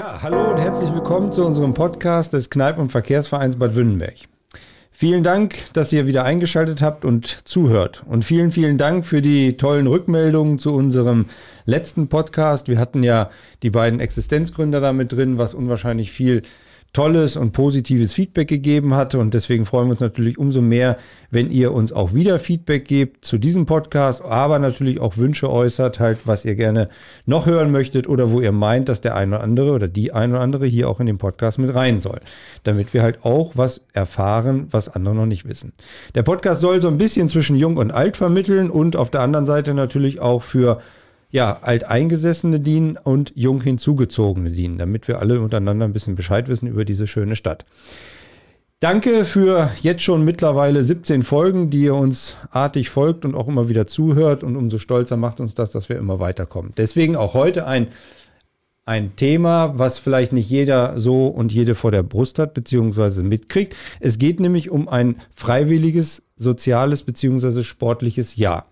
Ja, hallo und herzlich willkommen zu unserem Podcast des Kneipen- und Verkehrsvereins Bad Wünnenberg. Vielen Dank, dass ihr wieder eingeschaltet habt und zuhört. Und vielen, vielen Dank für die tollen Rückmeldungen zu unserem letzten Podcast. Wir hatten ja die beiden Existenzgründer da mit drin, was unwahrscheinlich viel tolles und positives Feedback gegeben hatte. Und deswegen freuen wir uns natürlich umso mehr, wenn ihr uns auch wieder Feedback gebt zu diesem Podcast, aber natürlich auch Wünsche äußert, halt, was ihr gerne noch hören möchtet oder wo ihr meint, dass der eine oder andere oder die eine oder andere hier auch in den Podcast mit rein soll. Damit wir halt auch was erfahren, was andere noch nicht wissen. Der Podcast soll so ein bisschen zwischen Jung und Alt vermitteln und auf der anderen Seite natürlich auch für ja, Alteingesessene dienen und jung hinzugezogene dienen, damit wir alle untereinander ein bisschen Bescheid wissen über diese schöne Stadt. Danke für jetzt schon mittlerweile 17 Folgen, die ihr uns artig folgt und auch immer wieder zuhört und umso stolzer macht uns das, dass wir immer weiterkommen. Deswegen auch heute ein, ein Thema, was vielleicht nicht jeder so und jede vor der Brust hat, beziehungsweise mitkriegt. Es geht nämlich um ein freiwilliges, soziales, beziehungsweise sportliches Jahr.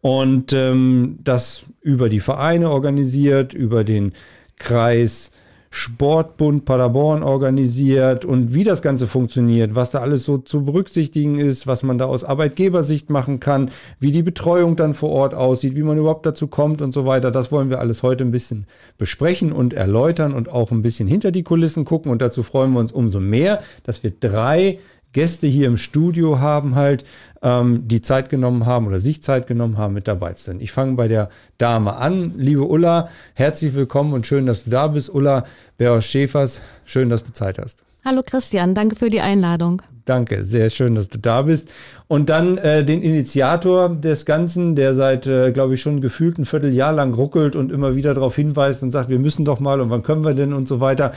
Und ähm, das über die Vereine organisiert, über den Kreis Sportbund Paderborn organisiert und wie das Ganze funktioniert, was da alles so zu berücksichtigen ist, was man da aus Arbeitgebersicht machen kann, wie die Betreuung dann vor Ort aussieht, wie man überhaupt dazu kommt und so weiter. Das wollen wir alles heute ein bisschen besprechen und erläutern und auch ein bisschen hinter die Kulissen gucken. Und dazu freuen wir uns umso mehr, dass wir drei Gäste hier im Studio haben halt, ähm, die Zeit genommen haben oder sich Zeit genommen haben, mit dabei zu sein. Ich fange bei der Dame an. Liebe Ulla, herzlich willkommen und schön, dass du da bist. Ulla Bär Schäfers, schön, dass du Zeit hast. Hallo Christian, danke für die Einladung. Danke, sehr schön, dass du da bist. Und dann äh, den Initiator des Ganzen, der seit, äh, glaube ich, schon gefühlt ein Vierteljahr lang ruckelt und immer wieder darauf hinweist und sagt, wir müssen doch mal und wann können wir denn und so weiter.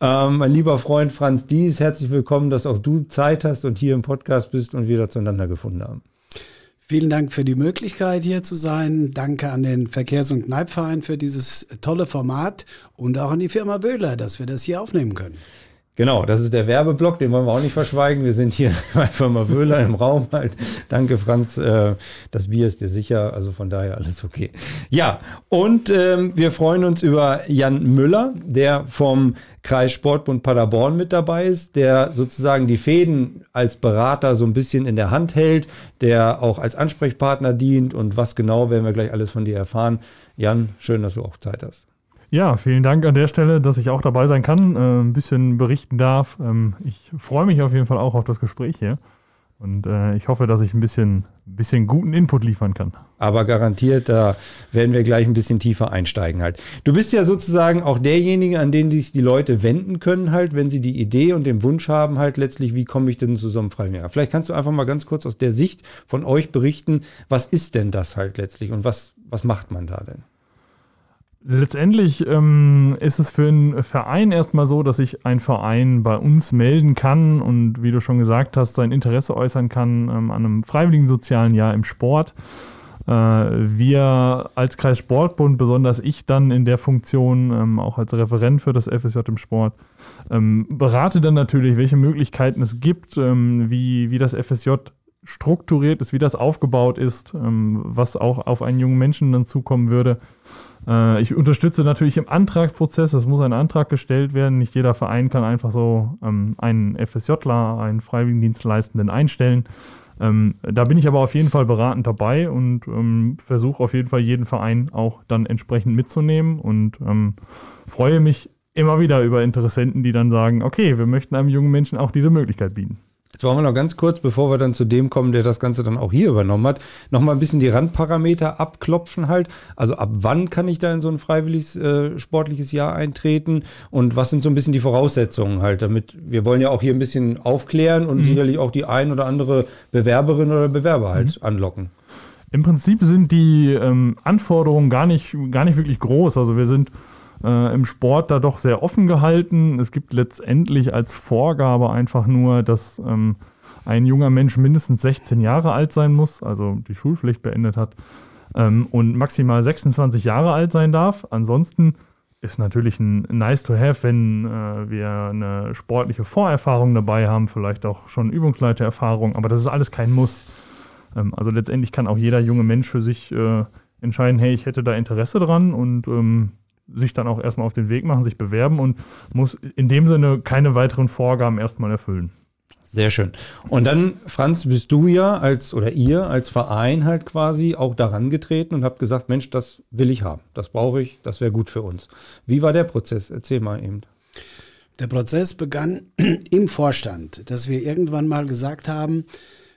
Ähm, mein lieber Freund Franz Dies, herzlich willkommen, dass auch du Zeit hast und hier im Podcast bist und wir da zueinander gefunden haben. Vielen Dank für die Möglichkeit, hier zu sein. Danke an den Verkehrs- und Kneipverein für dieses tolle Format und auch an die Firma Wöhler, dass wir das hier aufnehmen können. Genau, das ist der Werbeblock, den wollen wir auch nicht verschweigen. Wir sind hier bei Firma Wöhler im Raum halt. Danke, Franz. Äh, das Bier ist dir sicher, also von daher alles okay. Ja, und ähm, wir freuen uns über Jan Müller, der vom Kreis Sportbund Paderborn mit dabei ist, der sozusagen die Fäden als Berater so ein bisschen in der Hand hält, der auch als Ansprechpartner dient und was genau werden wir gleich alles von dir erfahren. Jan, schön, dass du auch Zeit hast. Ja, vielen Dank an der Stelle, dass ich auch dabei sein kann, äh, ein bisschen berichten darf. Ähm, ich freue mich auf jeden Fall auch auf das Gespräch hier. Und äh, ich hoffe, dass ich ein bisschen, bisschen guten Input liefern kann. Aber garantiert, da werden wir gleich ein bisschen tiefer einsteigen halt. Du bist ja sozusagen auch derjenige, an den sich die Leute wenden können halt, wenn sie die Idee und den Wunsch haben halt letztlich, wie komme ich denn zu so einem freien Jahr? Vielleicht kannst du einfach mal ganz kurz aus der Sicht von euch berichten, was ist denn das halt letztlich und was, was macht man da denn? Letztendlich ähm, ist es für einen Verein erstmal so, dass sich ein Verein bei uns melden kann und wie du schon gesagt hast, sein Interesse äußern kann ähm, an einem freiwilligen sozialen Jahr im Sport. Äh, wir als Kreis Sportbund, besonders ich dann in der Funktion, ähm, auch als Referent für das FSJ im Sport, ähm, berate dann natürlich, welche Möglichkeiten es gibt, ähm, wie, wie das FSJ strukturiert ist, wie das aufgebaut ist, ähm, was auch auf einen jungen Menschen dann zukommen würde. Äh, ich unterstütze natürlich im Antragsprozess, es muss ein Antrag gestellt werden. Nicht jeder Verein kann einfach so ähm, einen FSJler, einen Freiwilligendienstleistenden einstellen. Ähm, da bin ich aber auf jeden Fall beratend dabei und ähm, versuche auf jeden Fall jeden Verein auch dann entsprechend mitzunehmen und freue mich immer wieder über Interessenten, die dann sagen, okay, wir möchten einem jungen Menschen auch diese Möglichkeit bieten. Jetzt wollen wir noch ganz kurz, bevor wir dann zu dem kommen, der das Ganze dann auch hier übernommen hat, noch mal ein bisschen die Randparameter abklopfen halt. Also ab wann kann ich da in so ein freiwilliges äh, sportliches Jahr eintreten und was sind so ein bisschen die Voraussetzungen halt, damit wir wollen ja auch hier ein bisschen aufklären und mhm. sicherlich auch die ein oder andere Bewerberin oder Bewerber halt mhm. anlocken. Im Prinzip sind die ähm, Anforderungen gar nicht, gar nicht wirklich groß. Also wir sind äh, im Sport da doch sehr offen gehalten. Es gibt letztendlich als Vorgabe einfach nur, dass ähm, ein junger Mensch mindestens 16 Jahre alt sein muss, also die Schulpflicht beendet hat ähm, und maximal 26 Jahre alt sein darf. Ansonsten ist natürlich ein nice to have, wenn äh, wir eine sportliche Vorerfahrung dabei haben, vielleicht auch schon Übungsleitererfahrung, aber das ist alles kein Muss. Ähm, also letztendlich kann auch jeder junge Mensch für sich äh, entscheiden, hey, ich hätte da Interesse dran und ähm, sich dann auch erstmal auf den Weg machen, sich bewerben und muss in dem Sinne keine weiteren Vorgaben erstmal erfüllen. Sehr schön. Und dann, Franz, bist du ja als oder ihr als Verein halt quasi auch daran getreten und habt gesagt, Mensch, das will ich haben, das brauche ich, das wäre gut für uns. Wie war der Prozess? Erzähl mal eben. Der Prozess begann im Vorstand, dass wir irgendwann mal gesagt haben,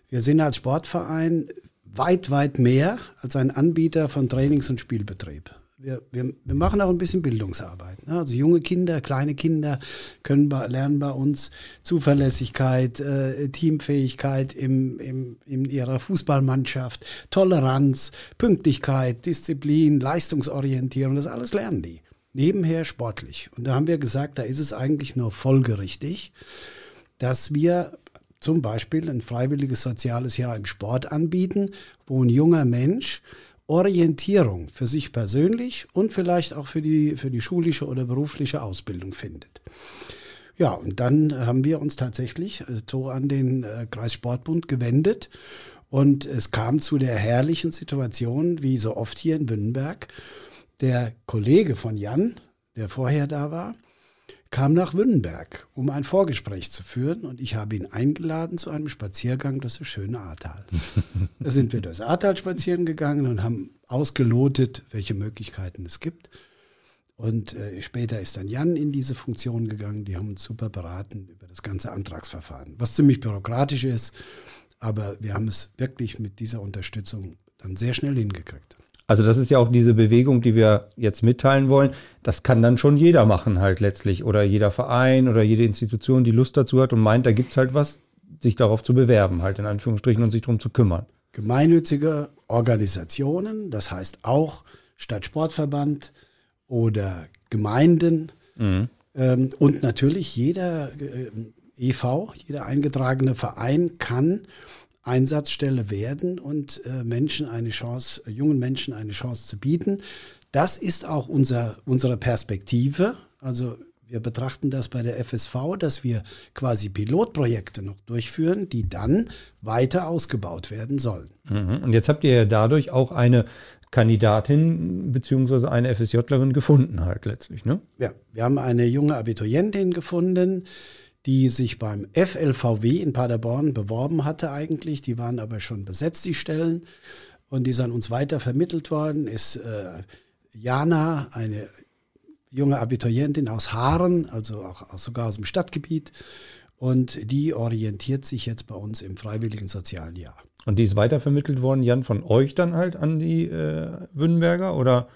wir sind als Sportverein weit, weit mehr als ein Anbieter von Trainings- und Spielbetrieb wir, wir, wir machen auch ein bisschen Bildungsarbeit. Ne? Also junge Kinder, kleine Kinder können bei, lernen bei uns Zuverlässigkeit, äh, Teamfähigkeit im, im, in ihrer Fußballmannschaft, Toleranz, Pünktlichkeit, Disziplin, Leistungsorientierung, das alles lernen die. Nebenher sportlich. Und da haben wir gesagt, da ist es eigentlich nur folgerichtig, dass wir zum Beispiel ein freiwilliges soziales Jahr im Sport anbieten, wo ein junger Mensch Orientierung für sich persönlich und vielleicht auch für die, für die schulische oder berufliche Ausbildung findet. Ja, und dann haben wir uns tatsächlich äh, so an den äh, Kreissportbund gewendet und es kam zu der herrlichen Situation, wie so oft hier in Wünnenberg. Der Kollege von Jan, der vorher da war, kam nach Wünnenberg, um ein Vorgespräch zu führen und ich habe ihn eingeladen zu einem Spaziergang durch das schöne Ahrtal. da sind wir durchs Ahrtal spazieren gegangen und haben ausgelotet, welche Möglichkeiten es gibt. Und äh, später ist dann Jan in diese Funktion gegangen. Die haben uns super beraten über das ganze Antragsverfahren, was ziemlich bürokratisch ist. Aber wir haben es wirklich mit dieser Unterstützung dann sehr schnell hingekriegt. Also das ist ja auch diese Bewegung, die wir jetzt mitteilen wollen. Das kann dann schon jeder machen halt letztlich oder jeder Verein oder jede Institution, die Lust dazu hat und meint, da gibt es halt was, sich darauf zu bewerben, halt in Anführungsstrichen und sich darum zu kümmern. Gemeinnützige Organisationen, das heißt auch Stadtsportverband oder Gemeinden mhm. ähm, und natürlich jeder äh, EV, jeder eingetragene Verein kann Einsatzstelle werden und äh, Menschen eine Chance, äh, jungen Menschen eine Chance zu bieten. Das ist auch unser, unsere Perspektive. Also wir betrachten das bei der FSV, dass wir quasi Pilotprojekte noch durchführen, die dann weiter ausgebaut werden sollen. Mhm. Und jetzt habt ihr ja dadurch auch eine Kandidatin bzw. eine FSJlerin gefunden halt letztlich, ne? Ja, wir haben eine junge Abiturientin gefunden, die sich beim FLVW in Paderborn beworben hatte eigentlich. Die waren aber schon besetzt, die Stellen. Und die an uns weiter vermittelt worden, ist äh, Jana, eine junge Abiturientin aus Haaren, also auch, sogar aus dem Stadtgebiet. Und die orientiert sich jetzt bei uns im freiwilligen sozialen Jahr. Und die ist weitervermittelt worden, Jan, von euch dann halt an die äh, Wünnenberger oder?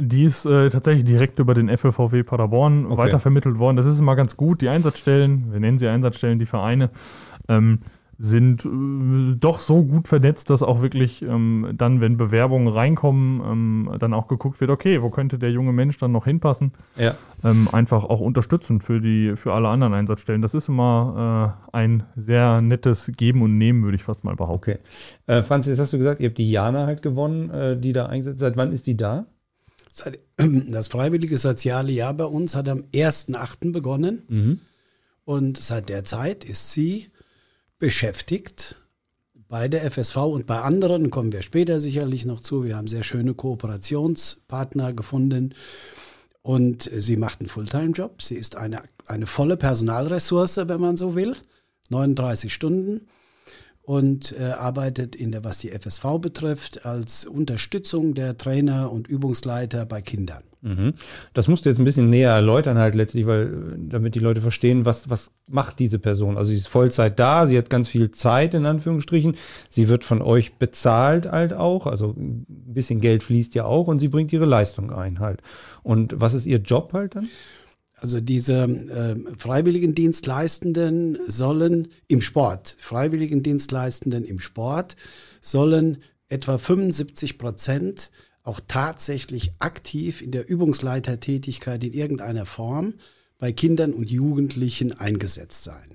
Die ist äh, tatsächlich direkt über den FLVW Paderborn okay. weitervermittelt worden. Das ist immer ganz gut. Die Einsatzstellen, wir nennen sie Einsatzstellen, die Vereine, ähm, sind äh, doch so gut vernetzt, dass auch wirklich ähm, dann, wenn Bewerbungen reinkommen, ähm, dann auch geguckt wird, okay, wo könnte der junge Mensch dann noch hinpassen? Ja. Ähm, einfach auch unterstützend für die, für alle anderen Einsatzstellen. Das ist immer äh, ein sehr nettes Geben und Nehmen, würde ich fast mal behaupten. Okay. Äh, Franzis, hast du gesagt, ihr habt die Jana halt gewonnen, äh, die da eingesetzt. Seit wann ist die da? Das freiwillige soziale Jahr bei uns hat am 1.8. begonnen. Mhm. Und seit der Zeit ist sie beschäftigt bei der FSV und bei anderen, kommen wir später sicherlich noch zu. Wir haben sehr schöne Kooperationspartner gefunden. Und sie macht einen Fulltime-Job. Sie ist eine, eine volle Personalressource, wenn man so will. 39 Stunden und äh, arbeitet in der, was die FSV betrifft, als Unterstützung der Trainer und Übungsleiter bei Kindern. Mhm. Das musst du jetzt ein bisschen näher erläutern halt letztlich, weil damit die Leute verstehen, was, was macht diese Person. Also sie ist Vollzeit da, sie hat ganz viel Zeit in Anführungsstrichen, sie wird von euch bezahlt halt auch, also ein bisschen Geld fließt ja auch und sie bringt ihre Leistung ein halt. Und was ist ihr Job halt dann? Also diese äh, Freiwilligendienstleistenden sollen im Sport, Freiwilligendienstleistenden im Sport sollen etwa 75 Prozent auch tatsächlich aktiv in der Übungsleitertätigkeit in irgendeiner Form bei Kindern und Jugendlichen eingesetzt sein.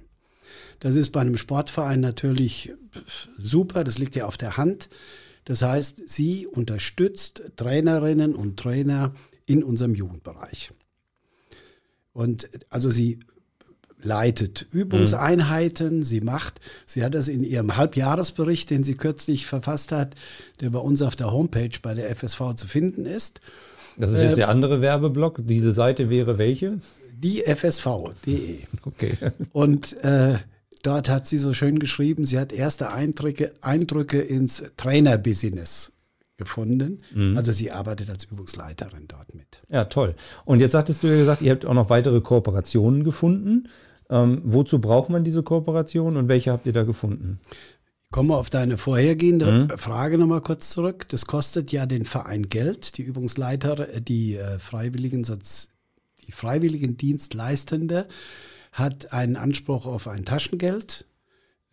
Das ist bei einem Sportverein natürlich super, das liegt ja auf der Hand. Das heißt, sie unterstützt Trainerinnen und Trainer in unserem Jugendbereich. Und also sie leitet Übungseinheiten, sie macht, sie hat das in ihrem Halbjahresbericht, den sie kürzlich verfasst hat, der bei uns auf der Homepage bei der FSV zu finden ist, Das ist jetzt der andere Werbeblock. Diese Seite wäre welche? Die FSV.de. Okay. Und äh, dort hat sie so schön geschrieben, sie hat erste Eindrücke, Eindrücke ins Trainerbusiness gefunden. Also sie arbeitet als Übungsleiterin dort mit. Ja, toll. Und jetzt sagtest du ja gesagt, ihr habt auch noch weitere Kooperationen gefunden. Ähm, wozu braucht man diese Kooperation und welche habt ihr da gefunden? Kommen wir auf deine vorhergehende Frage nochmal kurz zurück. Das kostet ja den Verein Geld, die Übungsleiter, äh, die äh, Freiwilligen, die Freiwilligen Dienstleistende hat einen Anspruch auf ein Taschengeld.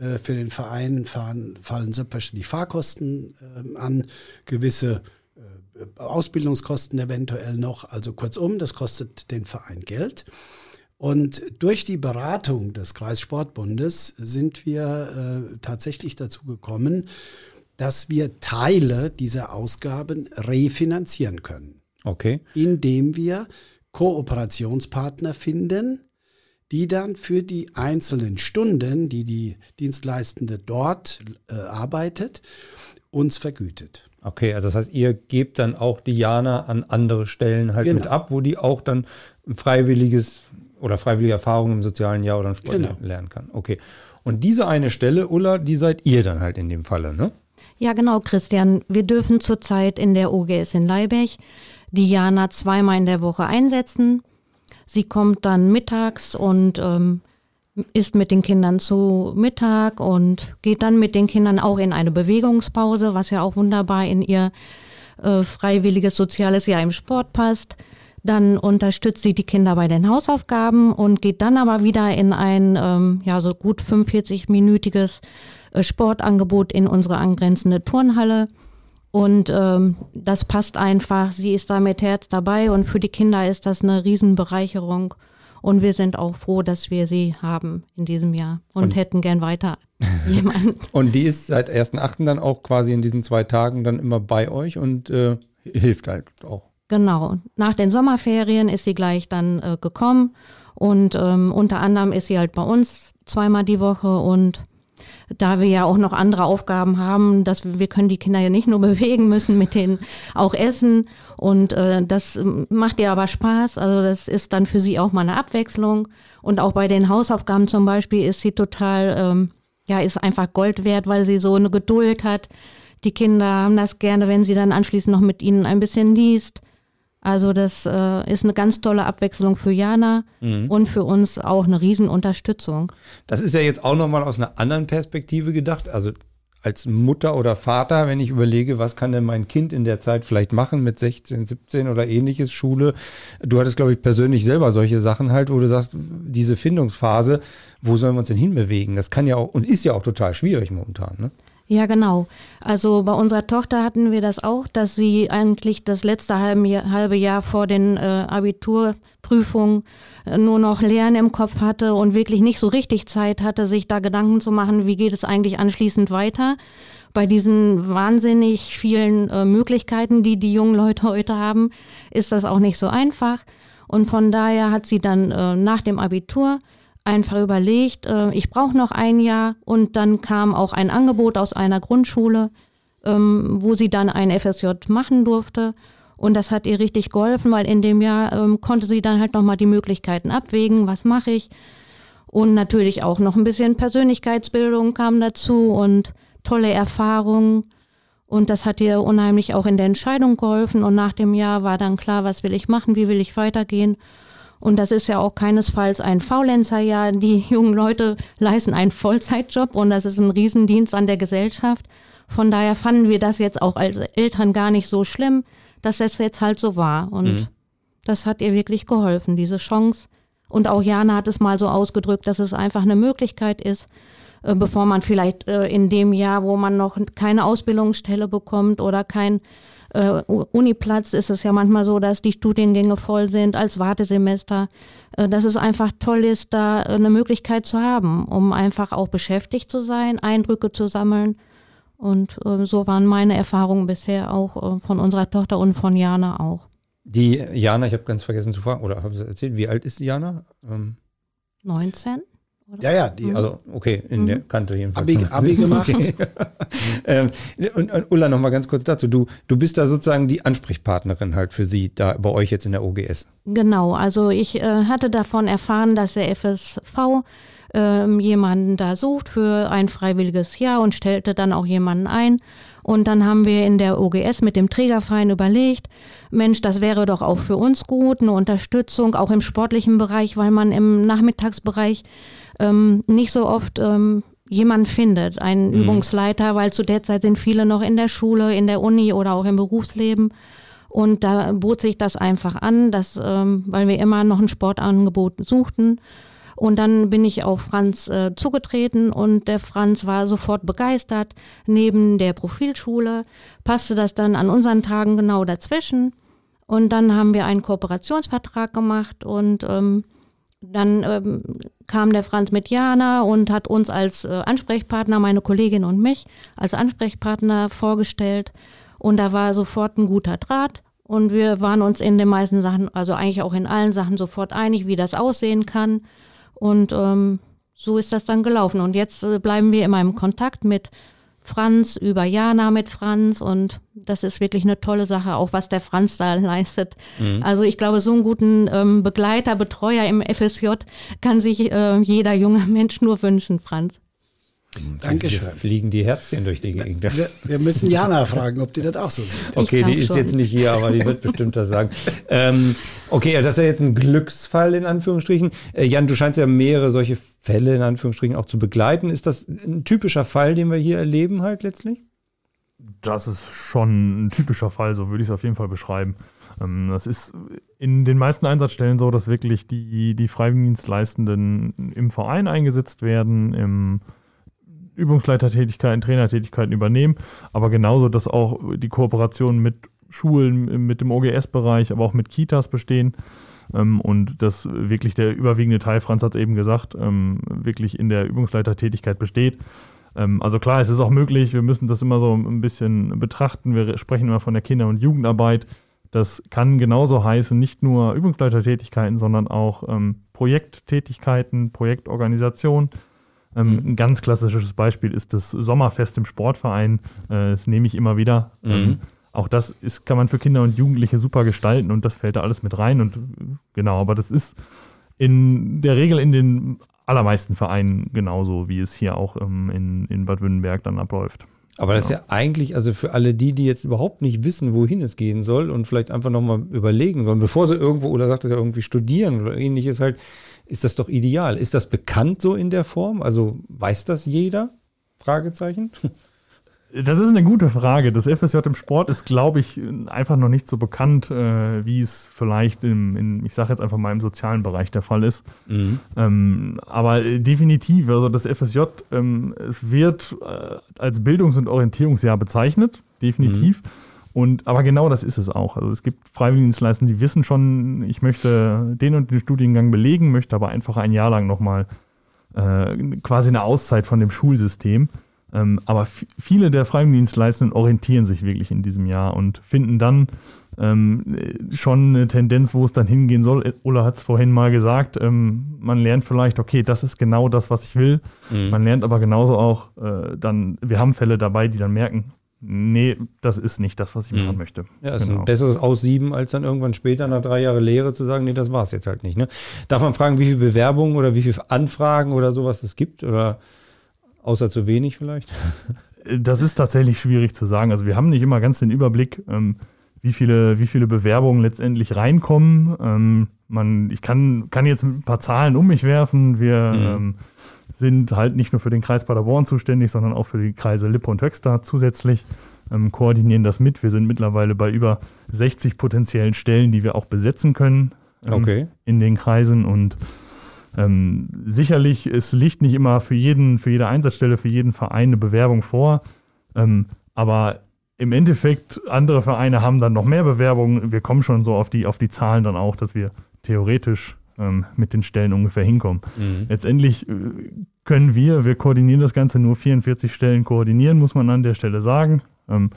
Äh, Für den Verein fahren, fallen selbstverständlich Fahrkosten ähm, an, gewisse äh, Ausbildungskosten eventuell noch. Also kurzum, das kostet den Verein Geld. Und durch die Beratung des Kreissportbundes sind wir äh, tatsächlich dazu gekommen, dass wir Teile dieser Ausgaben refinanzieren können, Okay. indem wir Kooperationspartner finden, die dann für die einzelnen Stunden, die die Dienstleistende dort äh, arbeitet, uns vergütet. Okay, also das heißt, ihr gebt dann auch die Jana an andere Stellen halt Genau. mit ab, wo die auch dann ein freiwilliges oder freiwillige Erfahrungen im sozialen Jahr oder im Sport Genau. lernen kann. Okay. Und diese eine Stelle, Ulla, die seid ihr dann halt in dem Falle, ne? Ja, genau, Christian. Wir dürfen zurzeit in der OGS in Leibech die Jana zweimal in der Woche einsetzen. Sie kommt dann mittags und ähm, isst mit den Kindern zu Mittag und geht dann mit den Kindern auch in eine Bewegungspause, was ja auch wunderbar in ihr äh, freiwilliges soziales Jahr im Sport passt. Dann unterstützt sie die Kinder bei den Hausaufgaben und geht dann aber wieder in ein ähm, ja so gut 45-minütiges äh, Sportangebot in unsere angrenzende Turnhalle. Und ähm, das passt einfach. Sie ist da mit Herz dabei und für die Kinder ist das eine Riesenbereicherung. Und wir sind auch froh, dass wir sie haben in diesem Jahr und, hätten gern weiter jemanden. Und die ist seit 1.8. dann auch quasi in diesen zwei Tagen dann immer bei euch und äh, hilft halt auch. Genau. Nach den Sommerferien ist sie gleich dann äh, gekommen und ähm, unter anderem ist sie halt bei uns zweimal die Woche und da wir ja auch noch andere Aufgaben haben, dass wir, wir können die Kinder ja nicht nur bewegen müssen, mit denen auch essen und äh, das ähm, macht ihr aber Spaß. Also das ist dann für sie auch mal eine Abwechslung und auch bei den Hausaufgaben zum Beispiel ist sie total, ähm, ja, ist einfach Gold wert, weil sie so eine Geduld hat. Die Kinder haben das gerne, wenn sie dann anschließend noch mit ihnen ein bisschen liest. Also das äh, ist eine ganz tolle Abwechslung für Jana und für uns auch eine Riesenunterstützung. Das ist ja jetzt auch nochmal aus einer anderen Perspektive gedacht. Also als Mutter oder Vater, wenn ich überlege, was kann denn mein Kind in der Zeit vielleicht machen mit 16, 17 oder ähnliches, Schule. Du hattest, glaube ich, persönlich selber solche Sachen halt, wo du sagst, diese Findungsphase, wo sollen wir uns denn hinbewegen? Das kann ja auch und ist ja auch total schwierig momentan. Ne? Ja, genau. Also bei unserer Tochter hatten wir das auch, dass sie eigentlich das letzte halbe Jahr, vor den äh, Abiturprüfungen äh, nur noch Lernen im Kopf hatte und wirklich nicht so richtig Zeit hatte, sich da Gedanken zu machen, wie geht es eigentlich anschließend weiter. Bei diesen wahnsinnig vielen äh, Möglichkeiten, die die jungen Leute heute haben, ist das auch nicht so einfach. Und von daher hat sie dann nach dem Abitur einfach überlegt, äh, ich brauche noch ein Jahr und dann kam auch ein Angebot aus einer Grundschule, ähm, wo sie dann ein FSJ machen durfte. Und das hat ihr richtig geholfen, weil in dem Jahr ähm, konnte sie dann halt nochmal die Möglichkeiten abwägen, was mache ich. Und natürlich auch noch ein bisschen Persönlichkeitsbildung kam dazu und tolle Erfahrungen. Und das hat ihr unheimlich auch in der Entscheidung geholfen. Und nach dem Jahr war dann klar, was will ich machen, wie will ich weitergehen. Und das ist ja auch keinesfalls ein Faulenzerjahr. Die jungen Leute leisten einen Vollzeitjob und das ist ein Riesendienst an der Gesellschaft. Von daher fanden wir das jetzt auch als Eltern gar nicht so schlimm, dass das jetzt halt so war. Und das hat ihr wirklich geholfen, diese Chance. Und auch Jana hat es mal so ausgedrückt, dass es einfach eine Möglichkeit ist, äh, bevor man vielleicht äh, in dem Jahr, wo man noch keine Ausbildungsstelle bekommt oder kein äh, Uniplatz, ist es ja manchmal so, dass die Studiengänge voll sind als Wartesemester, äh, dass es einfach toll ist, da äh, eine Möglichkeit zu haben, um einfach auch beschäftigt zu sein, Eindrücke zu sammeln. Und äh, so waren meine Erfahrungen bisher auch äh, von unserer Tochter und von Jana auch. Die Jana, ich habe ganz vergessen zu fragen, oder haben Sie erzählt, wie alt ist Jana? Ähm, 19 Ja, ja, die Also, okay, in der Kante jedenfalls. Abi, Abi gemacht. ähm, und, und Ulla, noch mal ganz kurz dazu. Du, du bist da sozusagen die Ansprechpartnerin halt für sie, da bei euch jetzt in der OGS. Genau, also ich äh, hatte davon erfahren, dass der FSV ähm, jemanden da sucht für ein freiwilliges Jahr und stellte dann auch jemanden ein. Und dann haben wir in der OGS mit dem Trägerverein überlegt, Mensch, das wäre doch auch für uns gut, eine Unterstützung, auch im sportlichen Bereich, weil man im Nachmittagsbereich ähm, nicht so oft ähm, jemand findet, einen Mhm. Übungsleiter, weil zu der Zeit sind viele noch in der Schule, in der Uni oder auch im Berufsleben. Und da bot sich das einfach an, dass, ähm, weil wir immer noch ein Sportangebot suchten. Und dann bin ich auf Franz äh, zugetreten und der Franz war sofort begeistert. Neben der Profilschule passte das dann an unseren Tagen genau dazwischen. Und dann haben wir einen Kooperationsvertrag gemacht und ähm, dann ähm, kam der Franz mit Jana und hat uns als äh, Ansprechpartner, meine Kollegin und mich, als Ansprechpartner vorgestellt. Und da war sofort ein guter Draht. Und wir waren uns in den meisten Sachen, also eigentlich auch in allen Sachen sofort einig, wie das aussehen kann. Und ähm, so ist das dann gelaufen. Und jetzt äh, bleiben wir immer im Kontakt mit Franz, über Jana mit Franz. Und das ist wirklich eine tolle Sache, auch was der Franz da leistet. Also ich glaube, so einen guten ähm, Begleiter, Betreuer im FSJ kann sich äh, jeder junge Mensch nur wünschen, Franz. Dankeschön. Hier fliegen die Herzchen durch die Gegend. Wir, wir müssen Jana fragen, ob die das auch so sieht. Okay, die ist schon. jetzt nicht hier, aber die wird bestimmt das sagen. Ähm, okay, das ist ja jetzt ein Glücksfall in Anführungsstrichen. Äh, Jan, du scheinst ja mehrere solche Fälle in Anführungsstrichen auch zu begleiten. Ist das ein typischer Fall, den wir hier erleben halt letztlich? Das ist schon ein typischer Fall, so würde ich es auf jeden Fall beschreiben. Ähm, Das ist in den meisten Einsatzstellen so, dass wirklich die, die Freiwilligendienstleistenden im Verein eingesetzt werden, im Übungsleitertätigkeiten, Trainertätigkeiten übernehmen, aber genauso, dass auch die Kooperation mit Schulen, mit dem OGS-Bereich, aber auch mit Kitas bestehen. Ähm, Und dass wirklich der überwiegende Teil, Franz hat es eben gesagt, ähm, wirklich in der Übungsleitertätigkeit besteht. Ähm, Also klar, es ist auch möglich, wir müssen das immer so ein bisschen betrachten. Wir sprechen immer von der Kinder- und Jugendarbeit. Das kann genauso heißen, nicht nur Übungsleitertätigkeiten, sondern auch Projekttätigkeiten, Projektorganisation. Ähm, Ein ganz klassisches Beispiel ist das Sommerfest im Sportverein. Äh, das nehme ich immer wieder. Ähm, auch das ist, kann man für Kinder und Jugendliche super gestalten und das fällt da alles mit rein. Und genau, aber das ist in der Regel in den allermeisten Vereinen genauso, wie es hier auch ähm, in, in Bad Württemberg dann abläuft. Aber das ist ja eigentlich, also für alle die, die jetzt überhaupt nicht wissen, wohin es gehen soll und vielleicht einfach nochmal überlegen sollen, bevor sie irgendwo, oder sagt es ja irgendwie studieren oder ähnliches halt, ist das doch ideal. Ist das bekannt so in der Form? Also weiß das jeder? Fragezeichen. Das ist eine gute Frage. Das FSJ im Sport ist, glaube ich, einfach noch nicht so bekannt, äh, wie es vielleicht im, in, ich sage jetzt einfach mal im sozialen Bereich der Fall ist. Ähm, aber äh, definitiv, also das FSJ, ähm, es wird äh, als Bildungs- und Orientierungsjahr bezeichnet, definitiv. Und aber genau das ist es auch. Also es gibt Freiwilligendienstleister, die wissen schon, ich möchte den und den Studiengang belegen, möchte aber einfach ein Jahr lang nochmal äh, quasi eine Auszeit von dem Schulsystem. Ähm, aber viele der Freiwilligendienstleistenden orientieren sich wirklich in diesem Jahr und finden dann ähm, äh, schon eine Tendenz, wo es dann hingehen soll. Äh, Ulla hat es vorhin mal gesagt, ähm, man lernt vielleicht, okay, das ist genau das, was ich will. Man lernt aber genauso auch äh, dann, wir haben Fälle dabei, die dann merken, nee, das ist nicht das, was ich machen möchte. Ja, ist Genau. ein besseres Aussieben, als dann irgendwann später nach drei Jahren Lehre zu sagen, nee, das war es jetzt halt nicht. Ne? Darf man fragen, wie viele Bewerbungen oder wie viele Anfragen oder sowas es gibt? Oder außer zu wenig vielleicht? Das ist tatsächlich schwierig zu sagen. Also wir haben nicht immer ganz den Überblick, ähm, wie, viele, wie viele Bewerbungen letztendlich reinkommen. Ähm, man, ich kann, kann jetzt ein paar Zahlen um mich werfen. Wir ähm, sind halt nicht nur für den Kreis Paderborn zuständig, sondern auch für die Kreise Lippe und Höxter zusätzlich. Ähm, koordinieren das mit. Wir sind mittlerweile bei über 60 potenziellen Stellen, die wir auch besetzen können ähm, Okay. in den Kreisen und ähm, sicherlich, es liegt nicht immer für jeden, für jede Einsatzstelle, für jeden Verein eine Bewerbung vor. Ähm, aber im Endeffekt, andere Vereine haben dann noch mehr Bewerbungen. Wir kommen schon so auf die, auf die Zahlen dann auch, dass wir theoretisch ähm, mit den Stellen ungefähr hinkommen. Letztendlich äh, können wir, wir koordinieren das Ganze nur 44 Stellen koordinieren, muss man an der Stelle sagen. Ähm,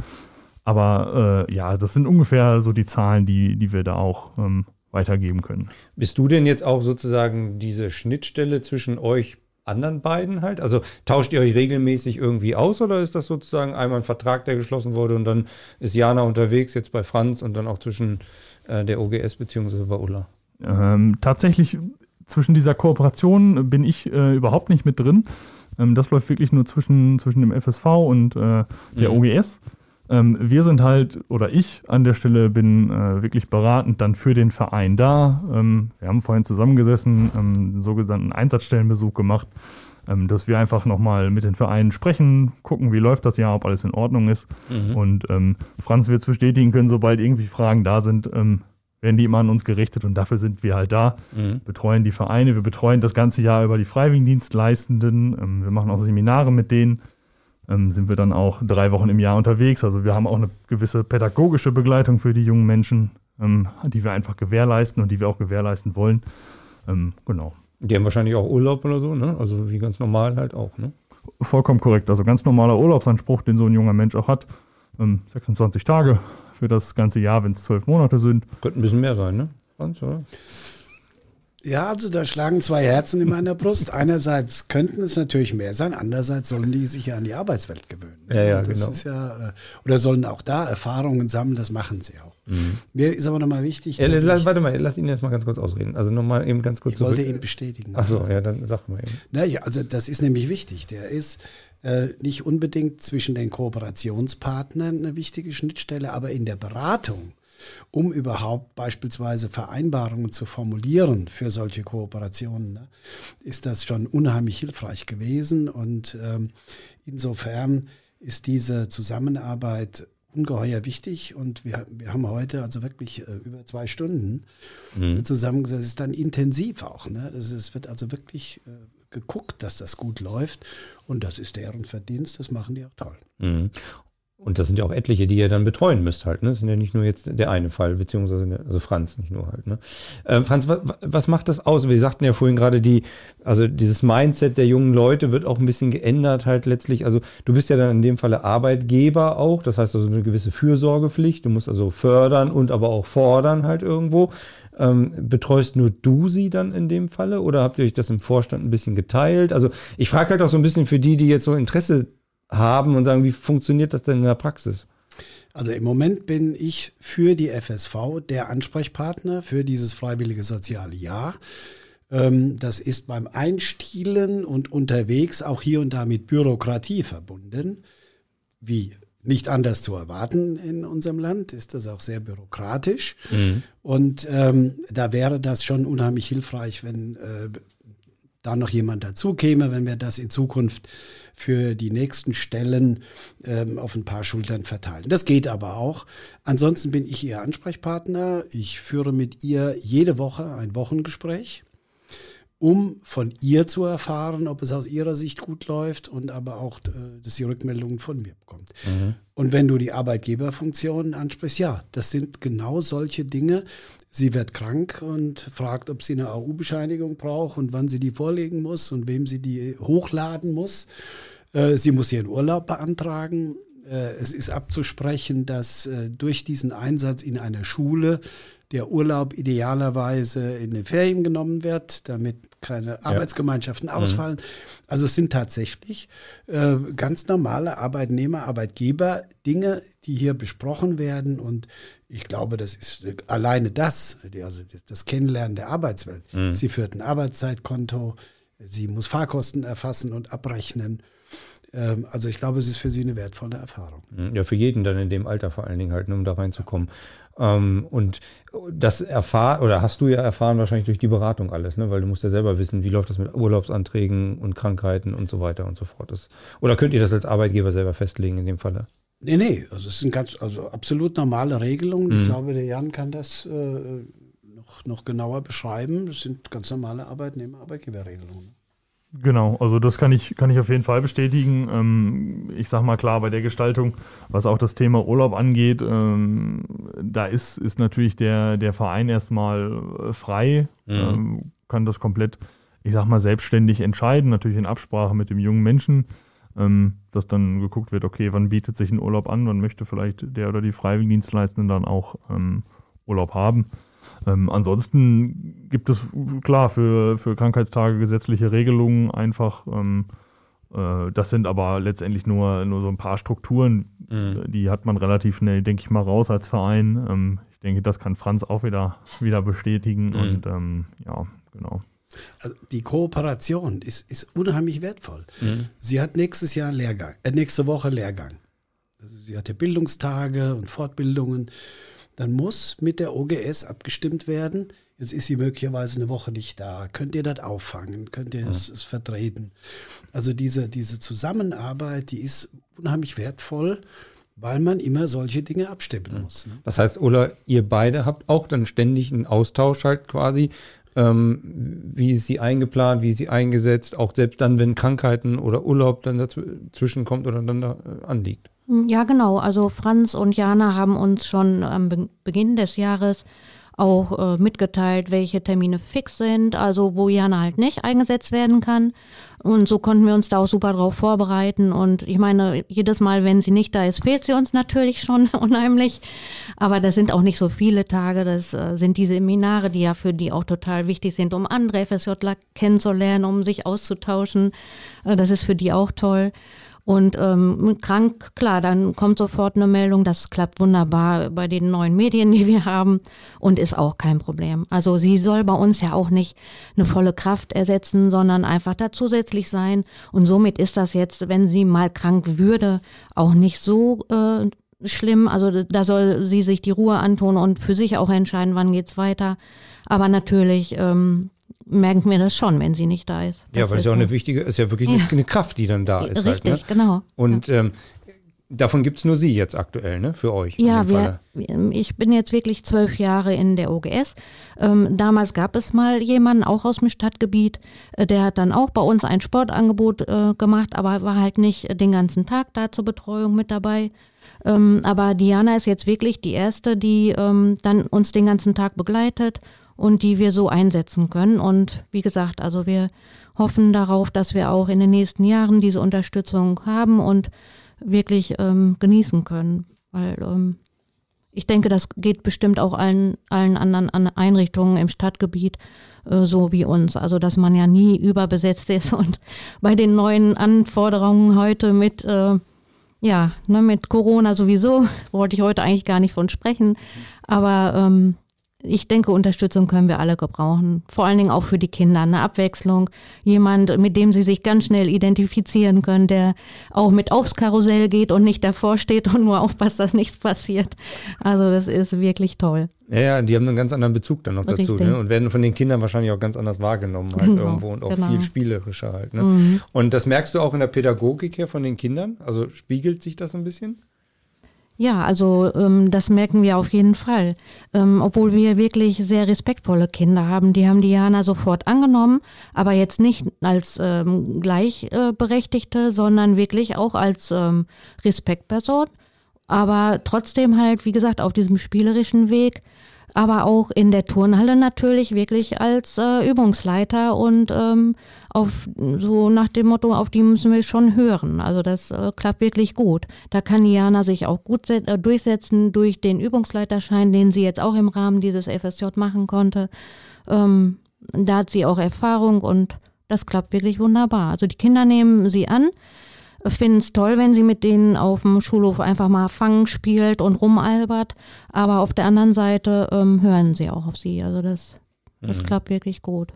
aber äh, ja, das sind ungefähr so die Zahlen, die, die wir da auch ähm, weitergeben können. Bist du denn jetzt auch sozusagen diese Schnittstelle zwischen euch anderen beiden halt? Also tauscht ihr euch regelmäßig irgendwie aus oder ist das sozusagen einmal ein Vertrag, der geschlossen wurde und dann ist Jana unterwegs, jetzt bei Franz und dann auch zwischen äh, der OGS beziehungsweise bei Ulla? Ähm, tatsächlich zwischen dieser Kooperation bin ich äh, überhaupt nicht mit drin. Ähm, das läuft wirklich nur zwischen, zwischen dem FSV und äh, der mhm. OGS. Ähm, wir sind halt, oder ich an der Stelle bin äh, wirklich beratend dann für den Verein da. Ähm, wir haben vorhin zusammengesessen, ähm, einen sogenannten Einsatzstellenbesuch gemacht, ähm, dass wir einfach nochmal mit den Vereinen sprechen, gucken, wie läuft das Jahr, ob alles in Ordnung ist. Mhm. Und ähm, Franz wird es bestätigen können, sobald irgendwie Fragen da sind, werden die immer an uns gerichtet und dafür sind wir halt da, mhm. betreuen die Vereine, wir betreuen das ganze Jahr über die Freiwilligendienstleistenden, ähm, wir machen auch Seminare mit denen, ähm, sind wir dann auch drei Wochen im Jahr unterwegs. Also wir haben auch eine gewisse pädagogische Begleitung für die jungen Menschen, ähm, die wir einfach gewährleisten und die wir auch gewährleisten wollen. Ähm, genau. Die haben wahrscheinlich auch Urlaub oder so, ne? Also wie ganz normal halt auch, ne? Vollkommen korrekt. Also ganz normaler Urlaubsanspruch, den so ein junger Mensch auch hat. 26 ähm, Tage für das ganze Jahr, wenn es zwölf Monate sind. Könnte ein bisschen mehr sein, ne? Ganz, oder? Ja, also da schlagen zwei Herzen in meiner Brust. Einerseits könnten es natürlich mehr sein, andererseits sollen die sich ja an die Arbeitswelt gewöhnen. Ja, ja, das genau. Ist ja, äh, oder sollen auch da Erfahrungen sammeln, das machen sie auch. Mhm. Mir ist aber nochmal wichtig. Ja, lass, ich, warte mal, lass ihn jetzt mal ganz kurz ausreden. Also nochmal eben ganz kurz Ich zurück. wollte ihn bestätigen. Achso, ja, dann sag mal eben. Naja, also das ist nämlich wichtig. Der ist äh, nicht unbedingt zwischen den Kooperationspartnern eine wichtige Schnittstelle, aber in der Beratung um überhaupt beispielsweise Vereinbarungen zu formulieren für solche Kooperationen, ne, ist das schon unheimlich hilfreich gewesen. Und ähm, insofern ist diese Zusammenarbeit ungeheuer wichtig und wir, wir haben heute also wirklich äh, über zwei Stunden mhm. zusammengesetzt. Es ist dann intensiv auch. Ne? Das es wird also wirklich äh, geguckt, dass das gut läuft und das ist deren Verdienst, das machen die auch toll. Mhm. Und das sind ja auch etliche, die ihr dann betreuen müsst halt. Ne? Das sind ja nicht nur jetzt der eine Fall, beziehungsweise also Franz nicht nur halt. Ne? Ähm, Franz, was, was macht das aus? Wir sagten ja vorhin gerade, die, also dieses Mindset der jungen Leute wird auch ein bisschen geändert halt letztlich. Also du bist ja dann in dem Falle Arbeitgeber auch, das heißt also eine gewisse Fürsorgepflicht. Du musst also fördern und aber auch fordern halt irgendwo. Ähm, betreust nur du sie dann in dem Falle oder habt ihr euch das im Vorstand ein bisschen geteilt? Also ich frage halt auch so ein bisschen für die, die jetzt so Interesse haben und sagen, wie funktioniert das denn in der Praxis? Also im Moment bin ich für die FSV der Ansprechpartner für dieses freiwillige soziale Jahr. Ähm, das ist beim Einstielen und unterwegs auch hier und da mit Bürokratie verbunden. Wie nicht anders zu erwarten in unserem Land, ist das auch sehr bürokratisch. Mhm. Und ähm, da wäre das schon unheimlich hilfreich, wenn äh, da noch jemand dazu käme, wenn wir das in Zukunft für die nächsten Stellen ähm, auf ein paar Schultern verteilen. Das geht aber auch. Ansonsten bin ich Ihr Ansprechpartner. Ich führe mit ihr jede Woche ein Wochengespräch um von ihr zu erfahren, ob es aus ihrer Sicht gut läuft und aber auch, äh, dass sie Rückmeldungen von mir bekommt. Mhm. Und wenn du die Arbeitgeberfunktion ansprichst, ja, das sind genau solche Dinge. Sie wird krank und fragt, ob sie eine AU-Bescheinigung braucht und wann sie die vorlegen muss und wem sie die hochladen muss. Äh, sie muss ihren Urlaub beantragen. Äh, es ist abzusprechen, dass durch diesen Einsatz in einer Schule der Urlaub idealerweise in den Ferien genommen wird, damit keine Arbeitsgemeinschaften ja. Mhm. ausfallen. Also es sind tatsächlich äh, ganz normale Arbeitnehmer, Arbeitgeber, Dinge, die hier besprochen werden. Und ich glaube, das ist alleine das, also das Kennenlernen der Arbeitswelt. Mhm. Sie führt ein Arbeitszeitkonto, sie muss Fahrkosten erfassen und abrechnen. Ähm, also ich glaube, es ist für sie eine wertvolle Erfahrung. Mhm. Ja, für jeden dann in dem Alter vor allen Dingen halt, um da reinzukommen. Ähm, und das erfahren, oder hast du ja erfahren wahrscheinlich durch die Beratung alles, ne? weil du musst ja selber wissen, wie läuft das mit Urlaubsanträgen und Krankheiten und so weiter und so fort. Das, oder könnt ihr das als Arbeitgeber selber festlegen in dem Falle? Nee, nee, also es sind ganz, also absolut normale Regelungen. Mhm. Ich glaube, der Jan kann das äh, noch, noch genauer beschreiben. Das sind ganz normale Arbeitnehmer-Arbeitgeberregelungen. Genau, also das kann ich, kann ich auf jeden Fall bestätigen. Ähm, ich sag mal klar, bei der Gestaltung, was auch das Thema Urlaub angeht, ähm, da ist, ist natürlich der, der Verein erstmal äh, frei, mhm. ähm, kann das komplett, ich sag mal, selbstständig entscheiden, natürlich in Absprache mit dem jungen Menschen, ähm, dass dann geguckt wird, okay, wann bietet sich ein Urlaub an, wann möchte vielleicht der oder die Freiwilligendienstleistenden dann auch ähm, Urlaub haben. Ähm, ansonsten gibt es klar für, für Krankheitstage gesetzliche Regelungen einfach. Ähm, äh, das sind aber letztendlich nur, nur so ein paar Strukturen, mhm. die hat man relativ schnell, denke ich mal, raus als Verein. Ähm, ich denke, das kann Franz auch wieder, wieder bestätigen mhm. und ähm, ja, genau. Also die Kooperation ist, ist unheimlich wertvoll. Mhm. Sie hat nächstes Jahr Lehrgang, äh, nächste Woche Lehrgang. Also sie hat ja Bildungstage und Fortbildungen. Dann muss mit der OGS abgestimmt werden. Jetzt ist sie möglicherweise eine Woche nicht da. Könnt ihr das auffangen? Könnt ihr es, es vertreten? Also diese, diese Zusammenarbeit, die ist unheimlich wertvoll weil man immer solche Dinge abstimmen muss. Ne? Das heißt, Ola, ihr beide habt auch dann ständig einen Austausch halt quasi ähm, wie ist sie eingeplant, wie ist sie eingesetzt, auch selbst dann, wenn Krankheiten oder Urlaub dann dazwischen kommt oder dann da äh, anliegt. Ja, genau. Also Franz und Jana haben uns schon am Be Beginn des Jahres auch äh, mitgeteilt, welche Termine fix sind, also wo Jana halt nicht eingesetzt werden kann. Und so konnten wir uns da auch super drauf vorbereiten. Und ich meine, jedes Mal, wenn sie nicht da ist, fehlt sie uns natürlich schon unheimlich. Aber das sind auch nicht so viele Tage. Das äh, sind die Seminare, die ja für die auch total wichtig sind, um andere FSJler kennenzulernen, um sich auszutauschen. Äh, das ist für die auch toll. Und ähm, krank, klar, dann kommt sofort eine Meldung, das klappt wunderbar bei den neuen Medien, die wir haben und ist auch kein Problem. Also sie soll bei uns ja auch nicht eine volle Kraft ersetzen, sondern einfach da zusätzlich sein. Und somit ist das jetzt, wenn sie mal krank würde, auch nicht so äh, schlimm. Also da soll sie sich die Ruhe antun und für sich auch entscheiden, wann geht's weiter. Aber natürlich ähm, merken wir das schon, wenn sie nicht da ist. Das ja, weil es ja auch eine wichtige, ist ja wirklich ja. Eine, Kraft, die dann da ist. Richtig, halt, ne? genau. Und ja. ähm, davon gibt es nur Sie jetzt aktuell, ne? Für euch. Ja, wir, ich bin jetzt wirklich zwölf Jahre in der OGS. Ähm, damals gab es mal jemanden, auch aus dem Stadtgebiet, äh, der hat dann auch bei uns ein Sportangebot äh, gemacht, aber war halt nicht den ganzen Tag da zur Betreuung mit dabei. Ähm, aber Diana ist jetzt wirklich die erste, die ähm, dann uns den ganzen Tag begleitet und die wir so einsetzen können. Und wie gesagt, also wir hoffen darauf, dass wir auch in den nächsten Jahren diese Unterstützung haben und wirklich ähm, genießen können. Weil ähm, ich denke, das geht bestimmt auch allen, allen anderen Einrichtungen im Stadtgebiet äh, so wie uns. Also dass man ja nie überbesetzt ist und bei den neuen Anforderungen heute mit äh, ja, ne, mit Corona sowieso, wollte ich heute eigentlich gar nicht von sprechen. Aber ähm, ich denke, Unterstützung können wir alle gebrauchen. Vor allen Dingen auch für die Kinder. Eine Abwechslung. Jemand, mit dem sie sich ganz schnell identifizieren können, der auch mit aufs Karussell geht und nicht davor steht und nur aufpasst, dass nichts passiert. Also das ist wirklich toll. Ja, ja, die haben einen ganz anderen Bezug dann noch dazu ne? und werden von den Kindern wahrscheinlich auch ganz anders wahrgenommen halt genau, irgendwo und auch genau. viel spielerischer halt. Ne? Mhm. Und das merkst du auch in der Pädagogik her von den Kindern? Also spiegelt sich das ein bisschen? Ja, also ähm, das merken wir auf jeden Fall. Ähm, obwohl wir wirklich sehr respektvolle Kinder haben. Die haben Diana sofort angenommen, aber jetzt nicht als ähm, Gleichberechtigte, sondern wirklich auch als ähm, Respektperson. Aber trotzdem halt, wie gesagt, auf diesem spielerischen Weg aber auch in der Turnhalle natürlich wirklich als äh, Übungsleiter und ähm, auf so nach dem Motto, auf die müssen wir schon hören. Also das äh, klappt wirklich gut. Da kann Jana sich auch gut äh, durchsetzen durch den Übungsleiterschein, den sie jetzt auch im Rahmen dieses FSJ machen konnte. Ähm, da hat sie auch Erfahrung und das klappt wirklich wunderbar. Also die Kinder nehmen sie an finden es toll, wenn sie mit denen auf dem Schulhof einfach mal fangen spielt und rumalbert. Aber auf der anderen Seite ähm, hören sie auch auf sie. Also das, das mhm. klappt wirklich gut.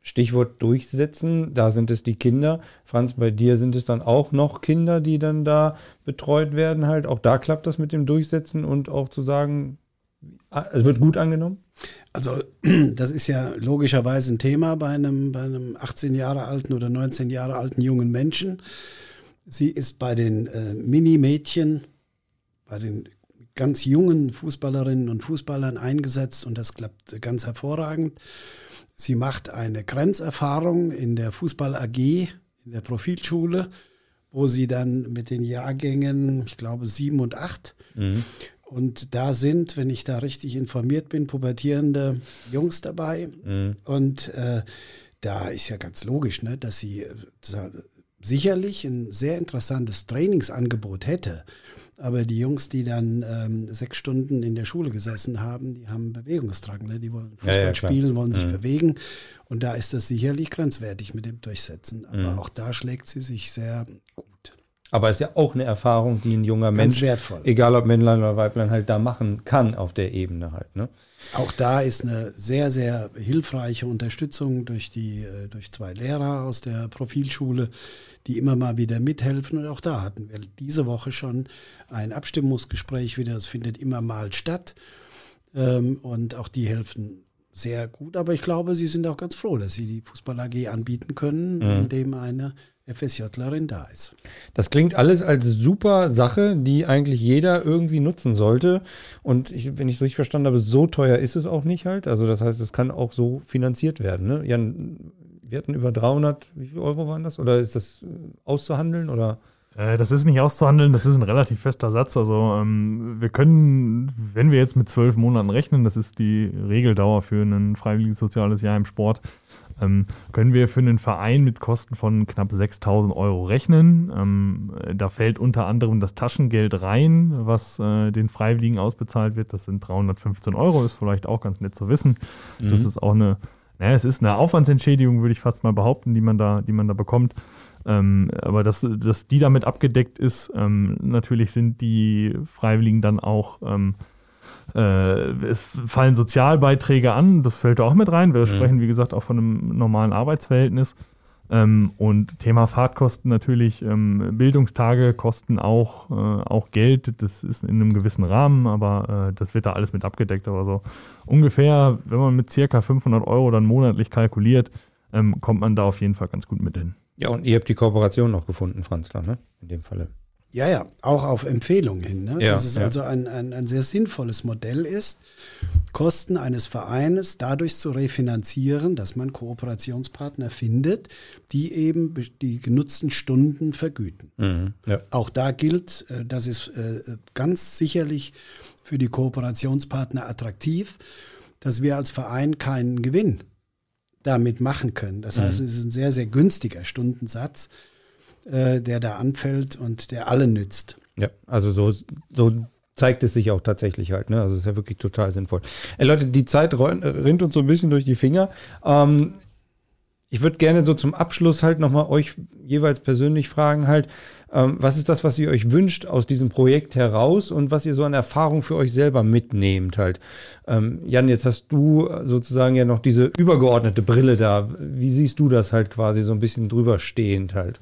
Stichwort durchsetzen, da sind es die Kinder. Franz, bei dir sind es dann auch noch Kinder, die dann da betreut werden halt. Auch da klappt das mit dem Durchsetzen und auch zu sagen, es wird gut angenommen? Also das ist ja logischerweise ein Thema bei einem, bei einem 18 Jahre alten oder 19 Jahre alten jungen Menschen. Sie ist bei den äh, Mini-Mädchen, bei den ganz jungen Fußballerinnen und Fußballern eingesetzt und das klappt ganz hervorragend. Sie macht eine Grenzerfahrung in der Fußball AG, in der Profilschule, wo sie dann mit den Jahrgängen, ich glaube, sieben und acht, mhm. und da sind, wenn ich da richtig informiert bin, pubertierende Jungs dabei. Mhm. Und äh, da ist ja ganz logisch, ne, dass sie äh, sicherlich ein sehr interessantes Trainingsangebot hätte. Aber die Jungs, die dann ähm, sechs Stunden in der Schule gesessen haben, die haben Bewegungsdrang. Ne? Die wollen Fußball Ja, ja, spielen, wollen sich Mhm. bewegen. Und da ist das sicherlich grenzwertig mit dem Durchsetzen. Aber Mhm. auch da schlägt sie sich sehr gut. Aber ist ja auch eine Erfahrung, die ein junger Ganz Mensch, wertvoll. egal ob Männlein oder Weiblein, halt da machen kann auf der Ebene halt. Ne? Auch da ist eine sehr, sehr hilfreiche Unterstützung durch die, äh, durch zwei Lehrer aus der Profilschule, die immer mal wieder mithelfen. Und auch da hatten wir diese Woche schon ein Abstimmungsgespräch wieder. Es findet immer mal statt. Ähm, Und auch die helfen sehr gut. Aber ich glaube, sie sind auch ganz froh, dass sie die Fußball AG anbieten können, indem eine FSJlerin da ist. Das klingt alles als super Sache, die eigentlich jeder irgendwie nutzen sollte. Und ich, wenn ich es richtig verstanden habe, so teuer ist es auch nicht halt. Also das heißt, es kann auch so finanziert werden. Ne? Jan, wir hatten über 300, wie viel Euro waren das? Oder ist das äh, auszuhandeln? Oder? Äh, Das ist nicht auszuhandeln, das ist ein relativ fester Satz. Also ähm, wir können, wenn wir jetzt mit zwölf Monaten rechnen, das ist die Regeldauer für ein freiwilliges soziales Jahr im Sport, ähm, können wir für einen Verein mit Kosten von knapp 6.000 Euro rechnen. Ähm, äh, da fällt unter anderem das Taschengeld rein, was äh, den Freiwilligen ausbezahlt wird. Das sind 315 Euro, ist vielleicht auch ganz nett zu wissen. Das ist auch eine, naja, es ist eine Aufwandsentschädigung, würde ich fast mal behaupten, die man da, die man da bekommt. Ähm, aber dass, dass die damit abgedeckt ist, ähm, natürlich sind die Freiwilligen dann auch, ähm, äh, es fallen Sozialbeiträge an, das fällt da auch mit rein. Wir sprechen, wie gesagt, auch von einem normalen Arbeitsverhältnis. Ähm, und Thema Fahrtkosten natürlich, ähm, Bildungstage kosten auch, äh, auch Geld, das ist in einem gewissen Rahmen, aber äh, das wird da alles mit abgedeckt. Aber so ungefähr, wenn man mit circa 500 Euro dann monatlich kalkuliert, ähm, kommt man da auf jeden Fall ganz gut mit hin. Ja, und ihr habt die Kooperation noch gefunden, Franzler, ne? In dem Falle. Ja, ja, auch auf Empfehlung hin. Ne? Ja, Dass es ja. also ein, ein, ein sehr sinnvolles Modell ist, Kosten eines Vereines dadurch zu refinanzieren, dass man Kooperationspartner findet, die eben be- die genutzten Stunden vergüten. Mhm. Ja. Auch da gilt, äh, das ist äh, ganz sicherlich für die Kooperationspartner attraktiv, dass wir als Verein keinen Gewinn damit machen können. Das heißt, es ist ein sehr, sehr günstiger Stundensatz, äh, der da anfällt und der allen nützt. Ja, also so, so zeigt es sich auch tatsächlich halt. Ne? Also es ist ja wirklich total sinnvoll. Ey, Leute, die Zeit ron- rinnt uns so ein bisschen durch die Finger. Ähm, ich würde gerne so zum Abschluss halt nochmal euch jeweils persönlich fragen halt, ähm, was ist das, was ihr euch wünscht aus diesem Projekt heraus und was ihr so an Erfahrung für euch selber mitnehmt halt. Ähm, Jan, jetzt hast du sozusagen ja noch diese übergeordnete Brille da. Wie siehst du das halt quasi so ein bisschen drüber stehend halt?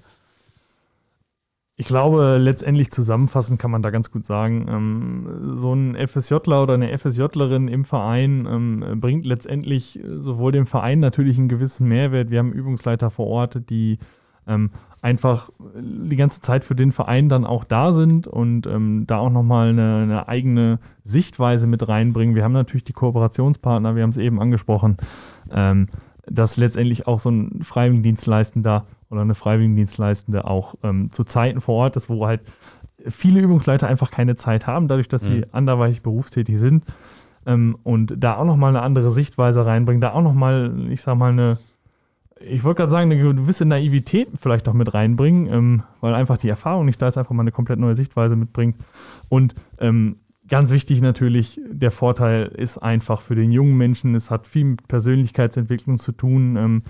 Ich glaube, letztendlich zusammenfassend kann man da ganz gut sagen, ähm, so ein FSJler oder eine FSJlerin im Verein ähm, bringt letztendlich äh, sowohl dem Verein natürlich einen gewissen Mehrwert. Wir haben Übungsleiter vor Ort, die ähm, einfach die ganze Zeit für den Verein dann auch da sind und ähm, da auch nochmal eine, eine eigene Sichtweise mit reinbringen. Wir haben natürlich die Kooperationspartner, wir haben es eben angesprochen, ähm, dass letztendlich auch so ein Freiwilligendienstleistender oder eine Freiwilligendienstleistende auch ähm, zu Zeiten vor Ort ist, wo halt viele Übungsleiter einfach keine Zeit haben, dadurch, dass sie anderweitig berufstätig sind. Ähm, und da auch nochmal eine andere Sichtweise reinbringen, da auch nochmal, ich sag mal, eine, ich wollte gerade sagen, eine gewisse Naivität vielleicht auch mit reinbringen, ähm, weil einfach die Erfahrung nicht da ist, einfach mal eine komplett neue Sichtweise mitbringt. Und ähm, ganz wichtig natürlich, der Vorteil ist einfach für den jungen Menschen, es hat viel mit Persönlichkeitsentwicklung zu tun.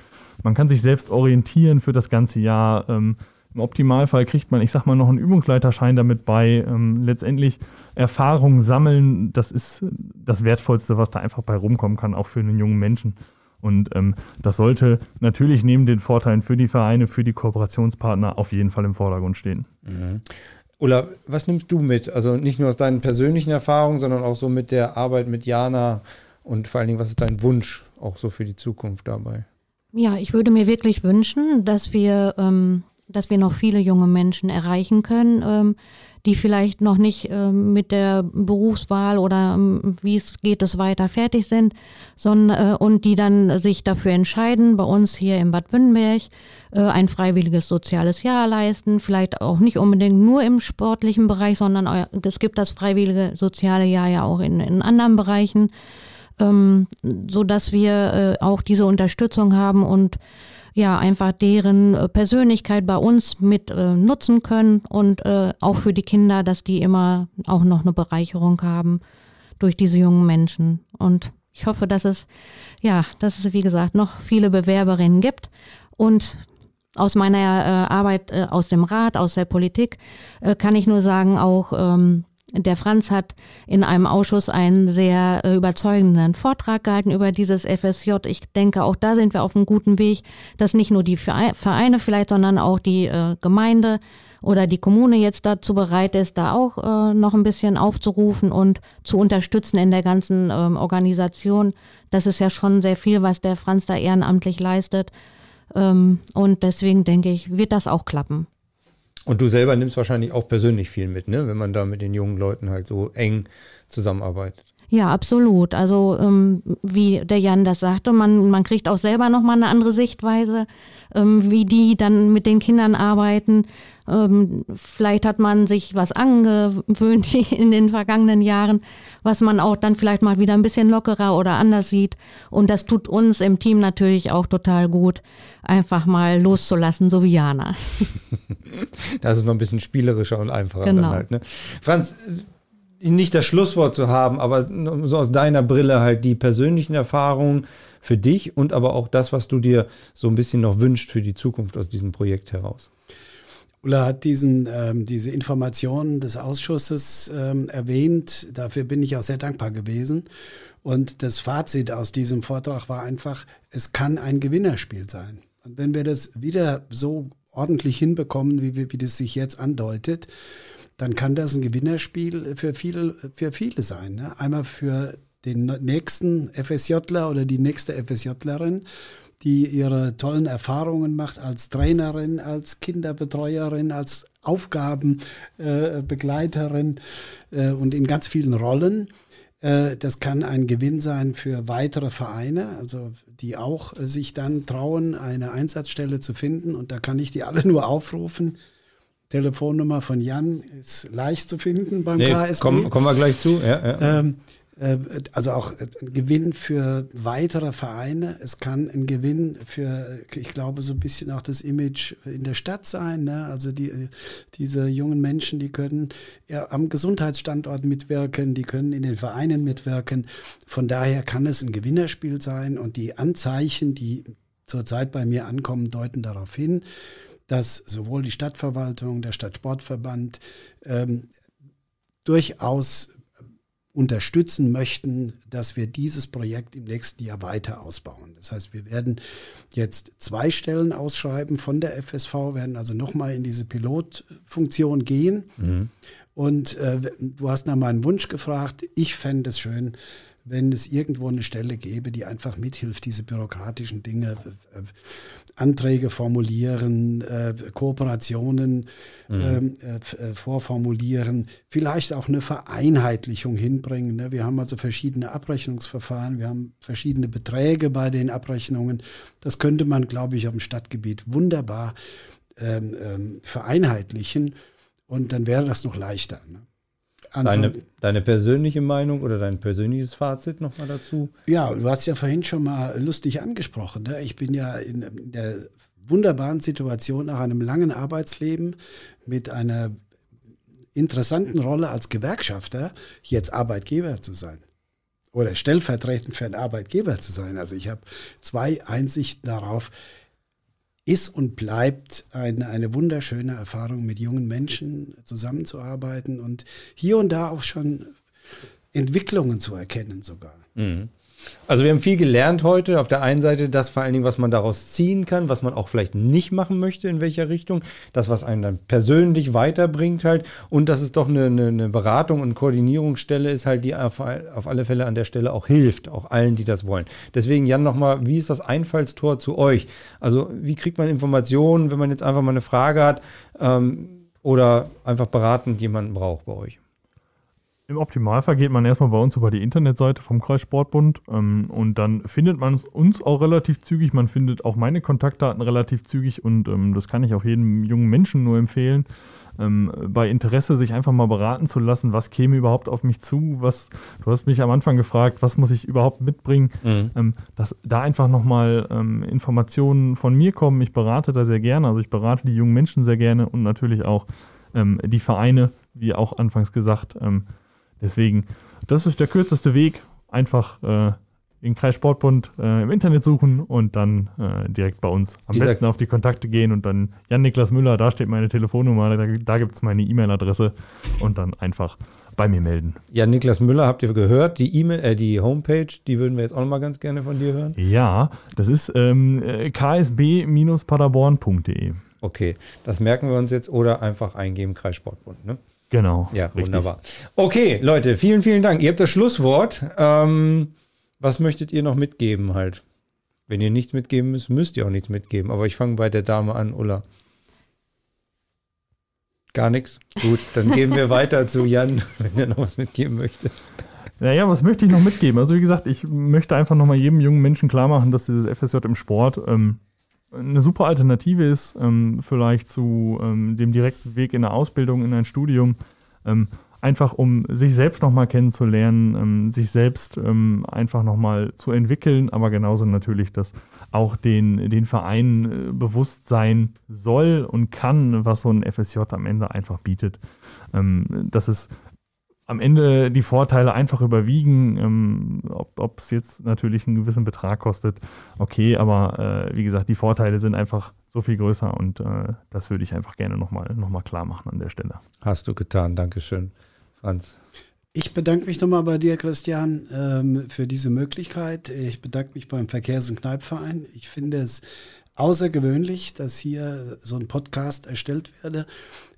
Man kann sich selbst orientieren für das ganze Jahr. Ähm, Im Optimalfall kriegt man, ich sag mal, noch einen Übungsleiterschein damit bei. Ähm, letztendlich Erfahrungen sammeln, das ist das Wertvollste, was da einfach bei rumkommen kann, auch für einen jungen Menschen. Und ähm, das sollte natürlich neben den Vorteilen für die Vereine, für die Kooperationspartner auf jeden Fall im Vordergrund stehen. Ulla, was nimmst du mit? Also nicht nur aus deinen persönlichen Erfahrungen, sondern auch so mit der Arbeit mit Jana und vor allen Dingen, was ist dein Wunsch auch so für die Zukunft dabei? Ja, ich würde mir wirklich wünschen, dass wir, ähm, dass wir noch viele junge Menschen erreichen können, ähm, die vielleicht noch nicht ähm, mit der Berufswahl oder ähm, wie es geht es weiter fertig sind, sondern äh, und die dann sich dafür entscheiden, bei uns hier in Bad Wünnenberg äh, ein freiwilliges soziales Jahr leisten, vielleicht auch nicht unbedingt nur im sportlichen Bereich, sondern äh, es gibt das freiwillige soziale Jahr ja auch in, in anderen Bereichen ähm, so dass wir äh, auch diese Unterstützung haben und ja einfach deren äh, Persönlichkeit bei uns mit äh, nutzen können und äh, auch für die Kinder, dass die immer auch noch eine Bereicherung haben durch diese jungen Menschen. Und ich hoffe, dass es ja, dass es wie gesagt noch viele Bewerberinnen gibt und aus meiner äh, Arbeit äh, aus dem Rat, aus der Politik, äh, kann ich nur sagen, auch ähm, der Franz hat in einem Ausschuss einen sehr äh, überzeugenden Vortrag gehalten über dieses FSJ. Ich denke, auch da sind wir auf einem guten Weg, dass nicht nur die Vereine vielleicht, sondern auch die äh, Gemeinde oder die Kommune jetzt dazu bereit ist, da auch äh, noch ein bisschen aufzurufen und zu unterstützen in der ganzen ähm, Organisation. Das ist ja schon sehr viel, was der Franz da ehrenamtlich leistet. Ähm, und deswegen denke ich, wird das auch klappen. Und du selber nimmst wahrscheinlich auch persönlich viel mit, ne? wenn man da mit den jungen Leuten halt so eng zusammenarbeitet. Ja, absolut. Also ähm, wie der Jan das sagte, man, man kriegt auch selber nochmal eine andere Sichtweise, ähm, wie die dann mit den Kindern arbeiten. Ähm, vielleicht hat man sich was angewöhnt in den vergangenen Jahren, was man auch dann vielleicht mal wieder ein bisschen lockerer oder anders sieht. Und das tut uns im Team natürlich auch total gut, einfach mal loszulassen, so wie Jana. das ist noch ein bisschen spielerischer und einfacher genau. dann halt. Ne? Franz, nicht das Schlusswort zu haben, aber so aus deiner Brille halt die persönlichen Erfahrungen für dich und aber auch das, was du dir so ein bisschen noch wünscht für die Zukunft aus diesem Projekt heraus. Ulla hat diesen, ähm, diese Informationen des Ausschusses ähm, erwähnt. Dafür bin ich auch sehr dankbar gewesen. Und das Fazit aus diesem Vortrag war einfach, es kann ein Gewinnerspiel sein. Und wenn wir das wieder so ordentlich hinbekommen, wie, wie das sich jetzt andeutet, dann kann das ein Gewinnerspiel für viele, für viele sein. Ne? Einmal für den nächsten FSJler oder die nächste FSJlerin, die ihre tollen Erfahrungen macht als Trainerin, als Kinderbetreuerin, als Aufgabenbegleiterin äh, äh, und in ganz vielen Rollen. Äh, das kann ein Gewinn sein für weitere Vereine, also die auch äh, sich dann trauen, eine Einsatzstelle zu finden. Und da kann ich die alle nur aufrufen. Telefonnummer von Jan ist leicht zu finden beim nee, KSB. Kommen, kommen wir gleich zu. Ja, ja. Ähm, äh, also auch ein Gewinn für weitere Vereine. Es kann ein Gewinn für, ich glaube, so ein bisschen auch das Image in der Stadt sein. Ne? Also die, diese jungen Menschen, die können ja, am Gesundheitsstandort mitwirken, die können in den Vereinen mitwirken. Von daher kann es ein Gewinnerspiel sein und die Anzeichen, die zurzeit bei mir ankommen, deuten darauf hin dass sowohl die Stadtverwaltung, der Stadtsportverband ähm, durchaus unterstützen möchten, dass wir dieses Projekt im nächsten Jahr weiter ausbauen. Das heißt, wir werden jetzt zwei Stellen ausschreiben von der FSV, werden also nochmal in diese Pilotfunktion gehen. Mhm. Und äh, du hast nach meinem Wunsch gefragt. Ich fände es schön, wenn es irgendwo eine Stelle gäbe, die einfach mithilft, diese bürokratischen Dinge, äh, Anträge formulieren, äh, Kooperationen mhm. Ähm, äh, äh, vorformulieren, vielleicht auch eine Vereinheitlichung hinbringen. Ne? Wir haben also verschiedene Abrechnungsverfahren, wir haben verschiedene Beträge bei den Abrechnungen. Das könnte man, glaube ich, auf dem Stadtgebiet wunderbar ähm, ähm, vereinheitlichen und dann wäre das noch leichter. Ne? Deine, deine, persönliche Meinung oder dein persönliches Fazit nochmal dazu? Ja, du hast ja vorhin schon mal lustig angesprochen. Ne? Ich bin ja in, in der wunderbaren Situation nach einem langen Arbeitsleben mit einer interessanten Rolle als Gewerkschafter jetzt Arbeitgeber zu sein oder stellvertretend für einen Arbeitgeber zu sein. Also ich habe zwei Einsichten darauf, ist und bleibt eine, eine wunderschöne Erfahrung, mit jungen Menschen zusammenzuarbeiten und hier und da auch schon Entwicklungen zu erkennen sogar. Mhm. Also wir haben viel gelernt heute. Auf der einen Seite das vor allen Dingen, was man daraus ziehen kann, was man auch vielleicht nicht machen möchte, in welcher Richtung. Das, was einen dann persönlich weiterbringt halt. Und dass es doch eine, eine, eine Beratung und Koordinierungsstelle ist halt, die auf, auf, alle Fälle an der Stelle auch hilft, auch allen, die das wollen. Deswegen, Jan, nochmal, wie ist das Einfallstor zu euch? Also wie kriegt man Informationen, wenn man jetzt einfach mal eine Frage hat ähm, oder einfach beratend jemanden braucht bei euch? Im Optimalfall geht man erstmal bei uns über die Internetseite vom Kreissportbund ähm, und dann findet man uns auch relativ zügig. Man findet auch meine Kontaktdaten relativ zügig und ähm, das kann ich auch jedem jungen Menschen nur empfehlen. ähm, bei Interesse sich einfach mal beraten zu lassen, was käme überhaupt auf mich zu, was, du hast mich am Anfang gefragt, was muss ich überhaupt mitbringen, mhm. ähm, dass da einfach nochmal ähm, Informationen von mir kommen. Ich berate da sehr gerne, also ich berate die jungen Menschen sehr gerne und natürlich auch ähm, die Vereine, wie auch anfangs gesagt. Deswegen, das ist der kürzeste Weg, einfach äh, den Kreissportbund äh, im Internet suchen und dann äh, direkt bei uns am Dieser besten auf die Kontakte gehen und dann Jan-Niklas Müller, da steht meine Telefonnummer, da, da gibt es meine E-Mail-Adresse und dann einfach bei mir melden. Jan-Niklas Müller habt ihr gehört, die E-Mail, äh, die Homepage, die würden wir jetzt auch noch mal ganz gerne von dir hören. Ja, das ist ähm, äh, ksb-paderborn.de. Okay, das merken wir uns jetzt oder einfach eingeben Kreissportbund, ne? Genau. Ja, richtig. wunderbar. Okay, Leute, vielen, vielen Dank. Ihr habt das Schlusswort. Ähm, was möchtet ihr noch mitgeben halt? Wenn ihr nichts mitgeben müsst, müsst ihr auch nichts mitgeben. Aber ich fange bei der Dame an, Ulla. Gar nichts? Gut, dann gehen wir weiter zu Jan, wenn er noch was mitgeben möchte. Naja, was möchte ich noch mitgeben? Also wie gesagt, ich möchte einfach nochmal jedem jungen Menschen klar machen, dass dieses FSJ im Sport ähm, eine super Alternative ist, ähm, vielleicht zu ähm, dem direkten Weg in eine Ausbildung, in ein Studium. Ähm, einfach um sich selbst nochmal kennenzulernen, ähm, sich selbst ähm, einfach nochmal zu entwickeln, aber genauso natürlich, dass auch den, den Verein äh, bewusst sein soll und kann, was so ein FSJ am Ende einfach bietet. Ähm, dass es am Ende die Vorteile einfach überwiegen, ähm, ob es jetzt natürlich einen gewissen Betrag kostet, okay, aber äh, wie gesagt, die Vorteile sind einfach so viel größer und äh, das würde ich einfach gerne nochmal noch mal klar machen an der Stelle. Hast du getan, Dankeschön. Franz. Ich bedanke mich nochmal bei dir, Christian, ähm, für diese Möglichkeit. Ich bedanke mich beim Verkehrs- und Kneipverein. Ich finde es außergewöhnlich, dass hier so ein Podcast erstellt werde.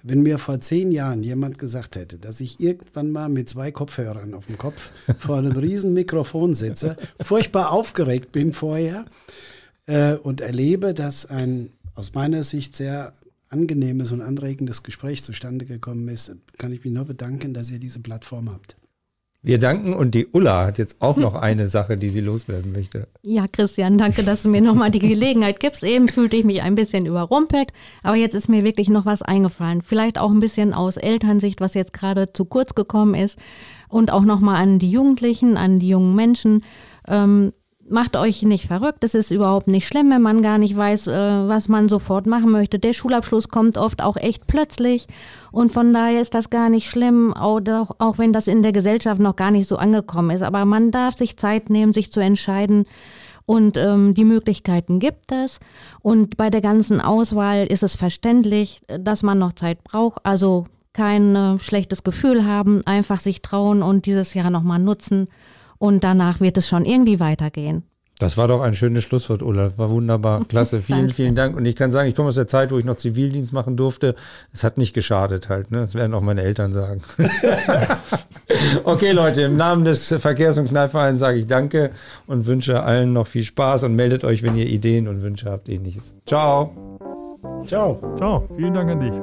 Wenn mir vor zehn Jahren jemand gesagt hätte, dass ich irgendwann mal mit zwei Kopfhörern auf dem Kopf vor einem riesen Mikrofon sitze, furchtbar aufgeregt bin vorher äh, und erlebe, dass ein aus meiner Sicht sehr angenehmes und anregendes Gespräch zustande gekommen ist, kann ich mich nur bedanken, dass ihr diese Plattform habt. Wir danken und die Ulla hat jetzt auch noch eine Sache, die sie loswerden möchte. Ja, Christian, danke, dass du mir nochmal die Gelegenheit gibst. Eben fühlte ich mich ein bisschen überrumpelt, aber jetzt ist mir wirklich noch was eingefallen. Vielleicht auch ein bisschen aus Elternsicht, was jetzt gerade zu kurz gekommen ist und auch nochmal an die Jugendlichen, an die jungen Menschen. Ähm, macht euch nicht verrückt. Es ist überhaupt nicht schlimm, wenn man gar nicht weiß, äh, was man sofort machen möchte. Der Schulabschluss kommt oft auch echt plötzlich und von daher ist das gar nicht schlimm, auch, auch wenn das in der Gesellschaft noch gar nicht so angekommen ist. Aber man darf sich Zeit nehmen, sich zu entscheiden. Und ähm, die Möglichkeiten gibt es. Und bei der ganzen Auswahl ist es verständlich, dass man noch Zeit braucht. Also kein äh, schlechtes Gefühl haben, einfach sich trauen und dieses Jahr nochmal nutzen und danach wird es schon irgendwie weitergehen. Das war doch ein schönes Schlusswort, Ulla. War wunderbar. Klasse. Vielen, vielen Dank. Und ich kann sagen, ich komme aus der Zeit, wo ich noch Zivildienst machen durfte. Es hat nicht geschadet halt. Ne? Das werden auch meine Eltern sagen. okay, Leute, im Namen des Verkehrs- und Kneifvereins sage ich Danke und wünsche allen noch viel Spaß und meldet euch, wenn ihr Ideen und Wünsche habt, ähnliches. Ciao. Ciao. Ciao. Vielen Dank an dich.